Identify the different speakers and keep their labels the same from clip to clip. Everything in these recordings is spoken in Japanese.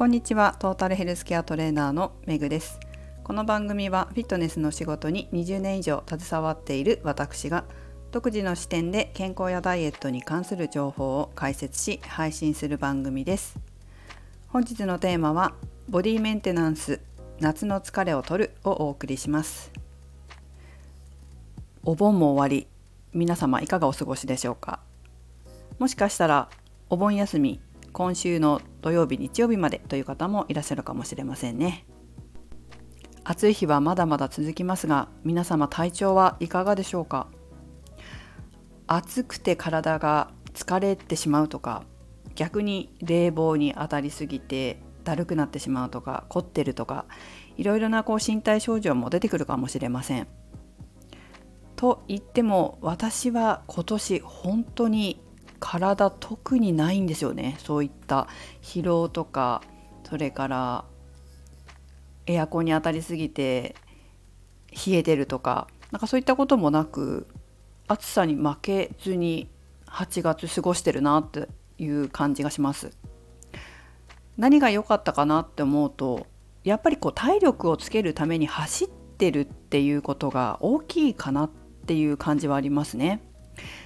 Speaker 1: こんにちは。トータルヘルスケアトレーナーのめぐです。この番組はフィットネスの仕事に20年以上携わっている私が独自の視点で健康やダイエットに関する情報を解説し配信する番組です。本日のテーマはボディメンテナンス夏の疲れを取るをお送りします。お盆も終わり皆様いかがお過ごしでしょうか？もしかしたらお盆休み今週の土曜日日曜日までという方もいらっしゃるかもしれませんね暑い日はまだまだ続きますが皆様体調はいかがでしょうか？暑くて体が疲れてしまうとか逆に冷房に当たりすぎてだるくなってしまうとか凝ってるとかいろいろなこう身体症状も出てくるかもしれません。と言っても私は今年本当に体特にないんですよねそういった疲労とかそれからエアコンに当たりすぎて冷えてるとかなんかそういったこともなく暑さに負けずに8月過ごしてるなっていう感じがします。何が良かったかなって思うとやっぱりこう体力をつけるために走ってるっていうことが大きいかなっていう感じはありますね。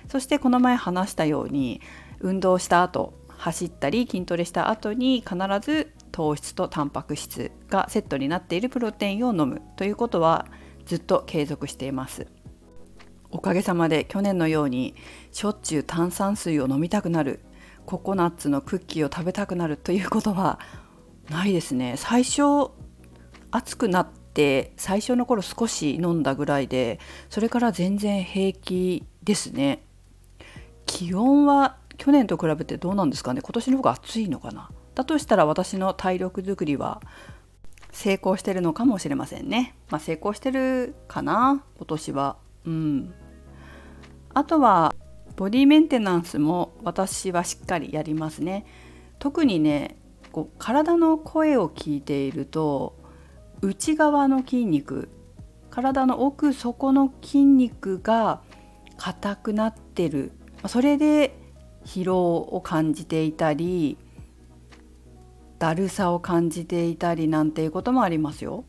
Speaker 1: そしてこの前話したように運動した後走ったり筋トレした後に必ず糖質とタンパク質がセットになっているプロテインを飲むということはずっと継続しています。おかげさまで去年のようにしょっちゅう炭酸水を飲みたくなるココナッツのクッキーを食べたくなるということはないですね。最初暑くなって最初の頃少し飲んだぐらいでそれから全然平気ですね気温は去年と比べてどうなんですかね今年の方が暑いのかなだとしたら私の体力づくりは成功してるのかもしれませんね。まあ、成功してるかな今年は。うん。あとはボディメンテナンスも私はしっかりやりますね。特にねこう体の声を聞いていると内側の筋肉体の奥底の筋肉が硬くなってるそれで疲労を感じていたりだるさを感じていたりなんていうこともありますよ。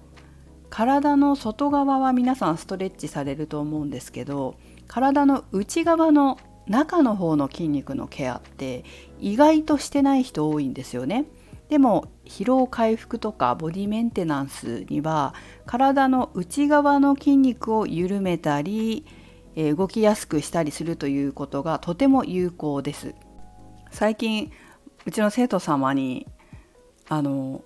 Speaker 1: 体の外側は皆さんストレッチされると思うんですけど体の内側の中の方の筋肉のケアって意外としてない人多いんですよね。でも疲労回復とかボディメンテナンスには体の内側の筋肉を緩めたりえ動きやすくしたりするということがとても有効です。最近うちの生徒様にあの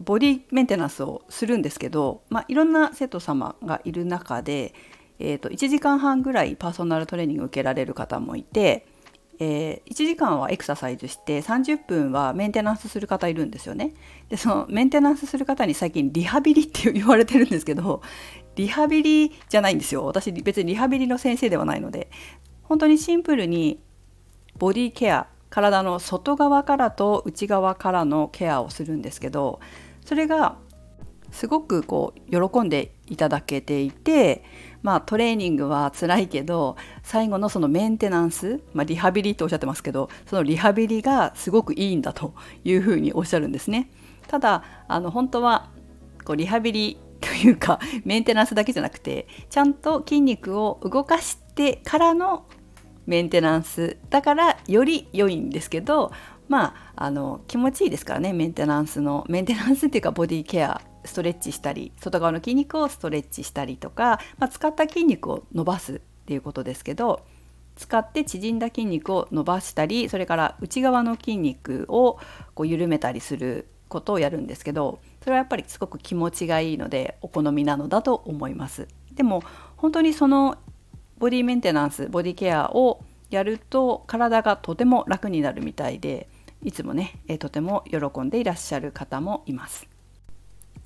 Speaker 1: ボディメンテナンスをするんですけど、まあ、いろんな生徒様がいる中で、えーと、1時間半ぐらいパーソナルトレーニングを受けられる方もいて、えー、1時間はエクササイズして30分はメンテナンスする方いるんですよね。でそのメンテナンスする方に最近リハビリって言われてるんですけどリハビリじゃないんですよ私別にリハビリの先生ではないので本当にシンプルにボディケア体の外側からと内側からのケアをするんですけどそれがすごくこう喜んでいただけていてまあトレーニングは辛いけど最後のそのメンテナンス、まあ、リハビリとおっしゃってますけどそのリハビリがすごくいいんだというふうにおっしゃるんですね。ただあの本当はこうリハビリというか メンテナンスだけじゃなくてちゃんと筋肉を動かしてからのメンテナンスだからより良いんですけどまああの気持ちいいですからねメンテナンスのメンテナンスっていうかボディケアストレッチしたり外側の筋肉をストレッチしたりとか、まあ、使った筋肉を伸ばすっていうことですけど使って縮んだ筋肉を伸ばしたりそれから内側の筋肉をこう緩めたりすることをやるんですけどそれはやっぱりすごく気持ちがいいのでお好みなのだと思いますでも本当にそのボディメンテナンスボディケアをやると体がとても楽になるみたいでいつもね、えとても喜んでいらっしゃる方もいます。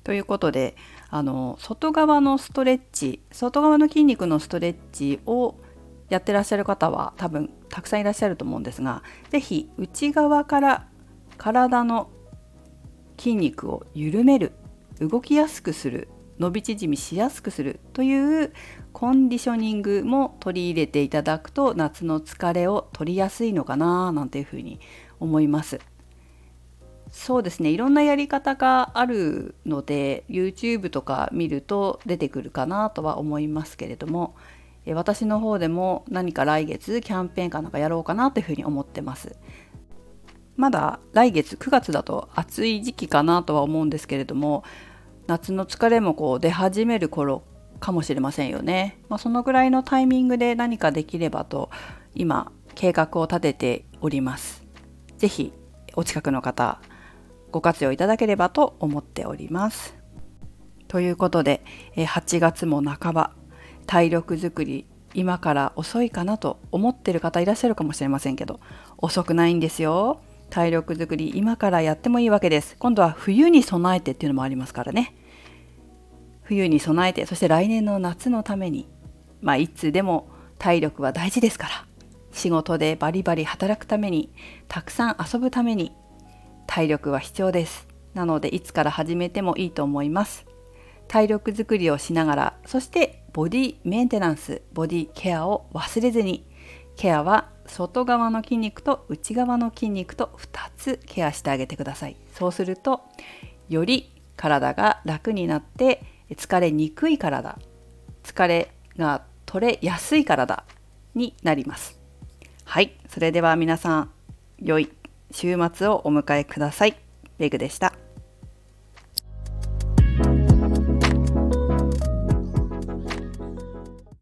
Speaker 1: ということであの外側のストレッチ外側の筋肉のストレッチをやってらっしゃる方は多分たくさんいらっしゃると思うんですが是非内側から体の筋肉を緩める動きやすくする伸び縮みしやすくするというコンディショニングも取り入れていただくと夏の疲れを取りやすいのかななんていうふうに思います。そうですね。いろんなやり方があるので YouTube とか見ると出てくるかなとは思いますけれども私の方でも何か来月キャンペーンかなんかやろうかなというふうに思ってます。まだ来月9月だと暑い時期かなとは思うんですけれども夏の疲れもこう出始める頃かもしれませんよね、まあ、そのぐらいのタイミングで何かできればと今計画を立てております。是非お近くの方ご活用いただければと思っております。ということで8月も半ば体力づくり今から遅いかなと思ってる方いらっしゃるかもしれませんけど遅くないんですよ。体力づくり今からやってもいいわけです。今度は冬に備えてっていうのもありますからね。冬に備えてそして来年の夏のためにまあいつでも体力は大事ですから仕事でバリバリ働くためにたくさん遊ぶために体力は必要です。なのでいつから始めてもいいと思います。体力づくりをしながらそしてボディメンテナンスボディケアを忘れずにケアは外側の筋肉と内側の筋肉と2つケアしてあげてください。そうするとより体が楽になって疲れにくい体疲れが取れやすい体になります。はい。それでは皆さん良い週末をお迎えください。ベグでした。